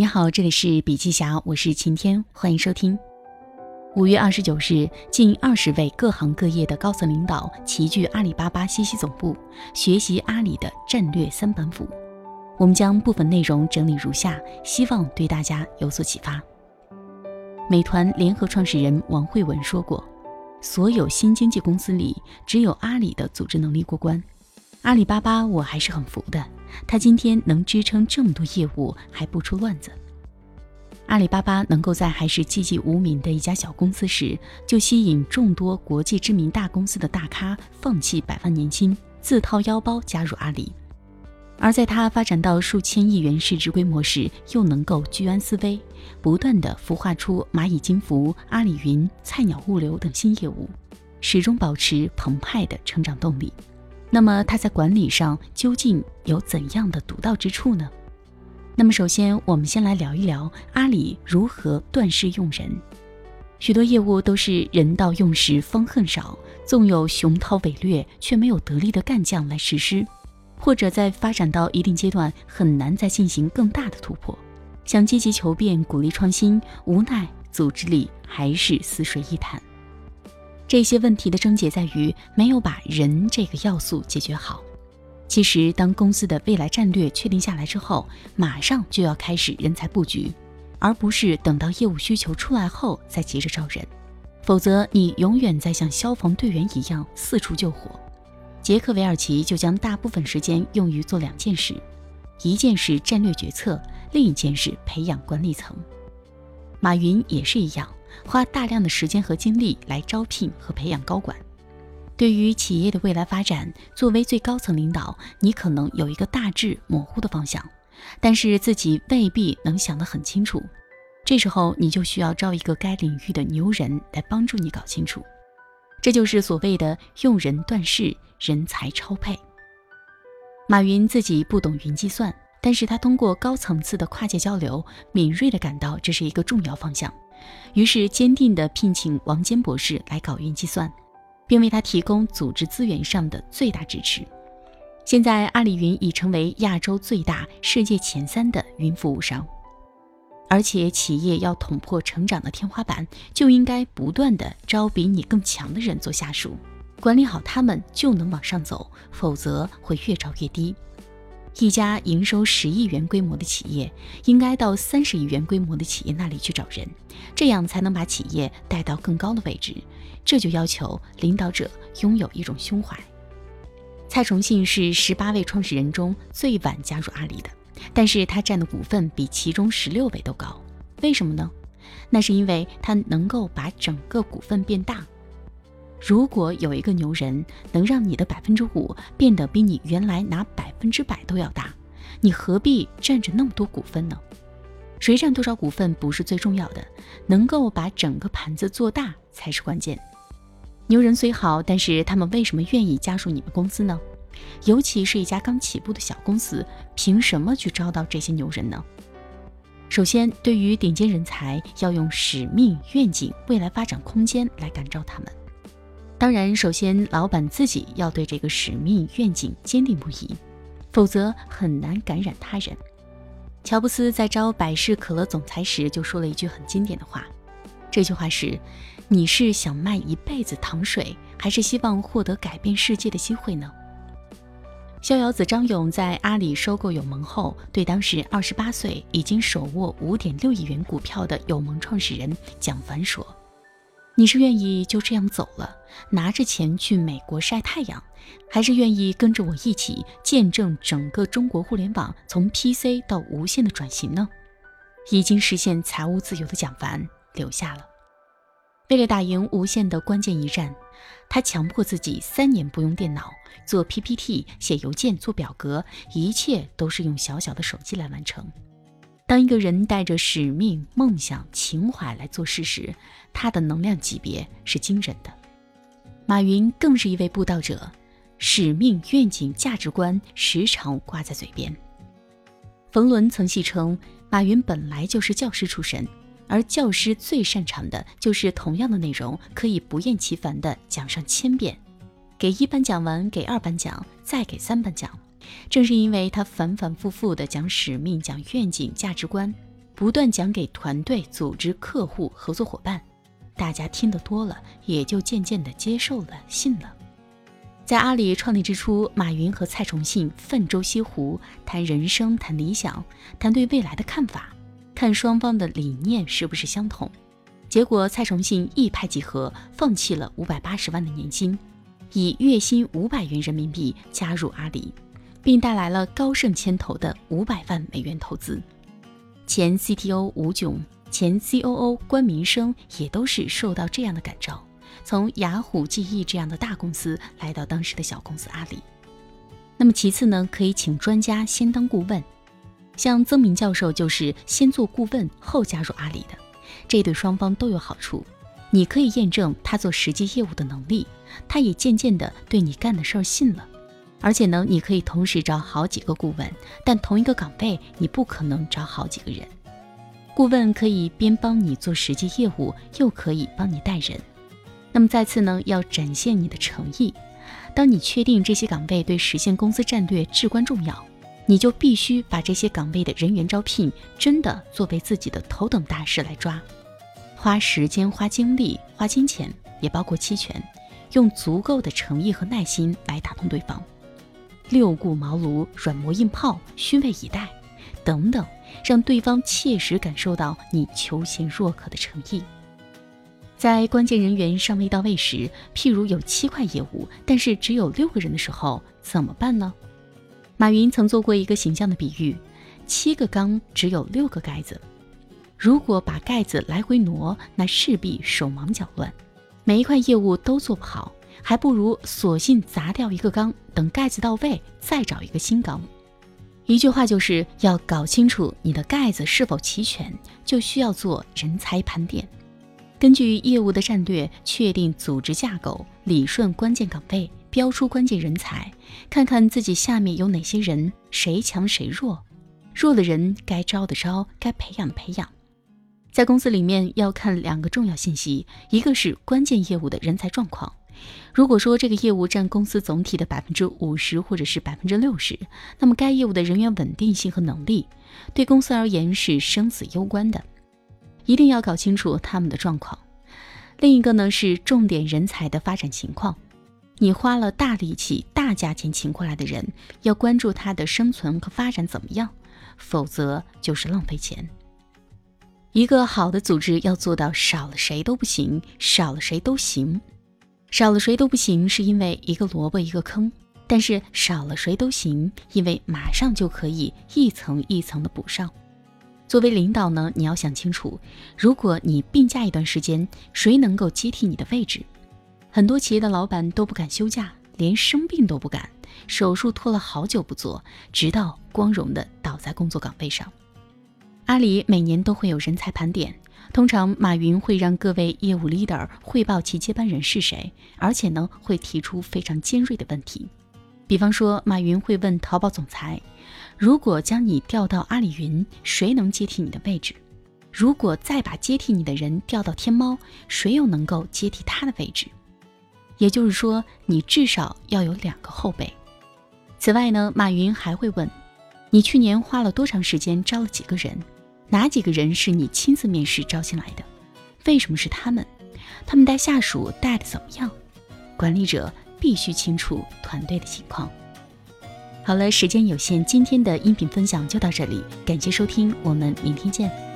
你好，这里是笔记侠，我是晴天，欢迎收听。五月二十九日，近二十位各行各业的高层领导齐聚阿里巴巴西溪总部，学习阿里的战略三板斧。我们将部分内容整理如下，希望对大家有所启发。美团联合创始人王慧文说过：“所有新经济公司里，只有阿里的组织能力过关。阿里巴巴，我还是很服的。”他今天能支撑这么多业务还不出乱子，阿里巴巴能够在还是寂寂无名的一家小公司时，就吸引众多国际知名大公司的大咖放弃百万年薪，自掏腰包加入阿里；而在它发展到数千亿元市值规模时，又能够居安思危，不断的孵化出蚂蚁金服、阿里云、菜鸟物流等新业务，始终保持澎湃的成长动力。那么他在管理上究竟有怎样的独到之处呢？那么首先，我们先来聊一聊阿里如何断事用人。许多业务都是人到用时方恨少，纵有雄韬伟略，却没有得力的干将来实施，或者在发展到一定阶段，很难再进行更大的突破。想积极求变，鼓励创新，无奈组织里还是死水一潭。这些问题的症结在于没有把人这个要素解决好。其实，当公司的未来战略确定下来之后，马上就要开始人才布局，而不是等到业务需求出来后再急着招人。否则，你永远在像消防队员一样四处救火。杰克韦尔奇就将大部分时间用于做两件事：一件是战略决策，另一件是培养管理层。马云也是一样。花大量的时间和精力来招聘和培养高管。对于企业的未来发展，作为最高层领导，你可能有一个大致模糊的方向，但是自己未必能想得很清楚。这时候你就需要招一个该领域的牛人来帮助你搞清楚。这就是所谓的用人断事，人才超配。马云自己不懂云计算，但是他通过高层次的跨界交流，敏锐地感到这是一个重要方向。于是，坚定地聘请王坚博士来搞云计算，并为他提供组织资源上的最大支持。现在，阿里云已成为亚洲最大、世界前三的云服务商。而且，企业要捅破成长的天花板，就应该不断地招比你更强的人做下属，管理好他们就能往上走，否则会越招越低。一家营收十亿元规模的企业，应该到三十亿元规模的企业那里去找人，这样才能把企业带到更高的位置。这就要求领导者拥有一种胸怀。蔡崇信是十八位创始人中最晚加入阿里的，但是他占的股份比其中十六位都高。为什么呢？那是因为他能够把整个股份变大。如果有一个牛人能让你的百分之五变得比你原来拿百分之百都要大，你何必占着那么多股份呢？谁占多少股份不是最重要的，能够把整个盘子做大才是关键。牛人虽好，但是他们为什么愿意加入你们公司呢？尤其是一家刚起步的小公司，凭什么去招到这些牛人呢？首先，对于顶尖人才，要用使命、愿景、未来发展空间来感召他们。当然，首先老板自己要对这个使命愿景坚定不移，否则很难感染他人。乔布斯在招百事可乐总裁时就说了一句很经典的话，这句话是：“你是想卖一辈子糖水，还是希望获得改变世界的机会呢？”逍遥子张勇在阿里收购友盟后，对当时二十八岁、已经手握五点六亿元股票的友盟创始人蒋凡说。你是愿意就这样走了，拿着钱去美国晒太阳，还是愿意跟着我一起见证整个中国互联网从 PC 到无线的转型呢？已经实现财务自由的蒋凡留下了。为了打赢无线的关键一战，他强迫自己三年不用电脑，做 PPT、写邮件、做表格，一切都是用小小的手机来完成。当一个人带着使命、梦想、情怀来做事时，他的能量级别是惊人的。马云更是一位布道者，使命、愿景、价值观时常挂在嘴边。冯仑曾戏称，马云本来就是教师出身，而教师最擅长的就是同样的内容可以不厌其烦地讲上千遍，给一班讲完，给二班讲，再给三班讲。正是因为他反反复复地讲使命、讲愿景、价值观，不断讲给团队、组织、客户、合作伙伴，大家听得多了，也就渐渐的接受了、信了。在阿里创立之初，马云和蔡崇信泛舟西湖，谈人生、谈理想、谈对未来的看法，看双方的理念是不是相同。结果，蔡崇信一拍即合，放弃了五百八十万的年薪，以月薪五百元人民币加入阿里，并带来了高盛牵头的五百万美元投资。前 CTO 吴炯、前 COO 关民生也都是受到这样的感召。从雅虎、记忆这样的大公司来到当时的小公司阿里。那么其次呢，可以请专家先当顾问，像曾明教授就是先做顾问后加入阿里的，这对双方都有好处。你可以验证他做实际业务的能力，他也渐渐的对你干的事儿信了。而且呢，你可以同时找好几个顾问，但同一个岗位你不可能找好几个人。顾问可以边帮你做实际业务，又可以帮你带人。那么再次呢，要展现你的诚意。当你确定这些岗位对实现公司战略至关重要，你就必须把这些岗位的人员招聘真的作为自己的头等大事来抓，花时间、花精力、花金钱，也包括期权，用足够的诚意和耐心来打动对方。六顾茅庐、软磨硬泡、虚位以待，等等，让对方切实感受到你求贤若渴的诚意。在关键人员尚未到位时，譬如有七块业务，但是只有六个人的时候，怎么办呢？马云曾做过一个形象的比喻：七个缸只有六个盖子，如果把盖子来回挪，那势必手忙脚乱，每一块业务都做不好，还不如索性砸掉一个缸，等盖子到位再找一个新缸。一句话就是要搞清楚你的盖子是否齐全，就需要做人才盘点。根据业务的战略，确定组织架构，理顺关键岗位，标出关键人才，看看自己下面有哪些人，谁强谁弱，弱的人该招的招，该培养的培养。在公司里面要看两个重要信息，一个是关键业务的人才状况。如果说这个业务占公司总体的百分之五十或者是百分之六十，那么该业务的人员稳定性和能力，对公司而言是生死攸关的。一定要搞清楚他们的状况。另一个呢是重点人才的发展情况。你花了大力气、大价钱请过来的人，要关注他的生存和发展怎么样，否则就是浪费钱。一个好的组织要做到少了谁都不行，少了谁都行。少了谁都不行，是因为一个萝卜一个坑；但是少了谁都行，因为马上就可以一层一层的补上。作为领导呢，你要想清楚，如果你病假一段时间，谁能够接替你的位置？很多企业的老板都不敢休假，连生病都不敢，手术拖了好久不做，直到光荣的倒在工作岗位上。阿里每年都会有人才盘点，通常马云会让各位业务 leader 汇报其接班人是谁，而且呢会提出非常尖锐的问题，比方说马云会问淘宝总裁。如果将你调到阿里云，谁能接替你的位置？如果再把接替你的人调到天猫，谁又能够接替他的位置？也就是说，你至少要有两个后辈。此外呢，马云还会问你去年花了多长时间招了几个人？哪几个人是你亲自面试招进来的？为什么是他们？他们带下属带的怎么样？管理者必须清楚团队的情况。好了，时间有限，今天的音频分享就到这里，感谢收听，我们明天见。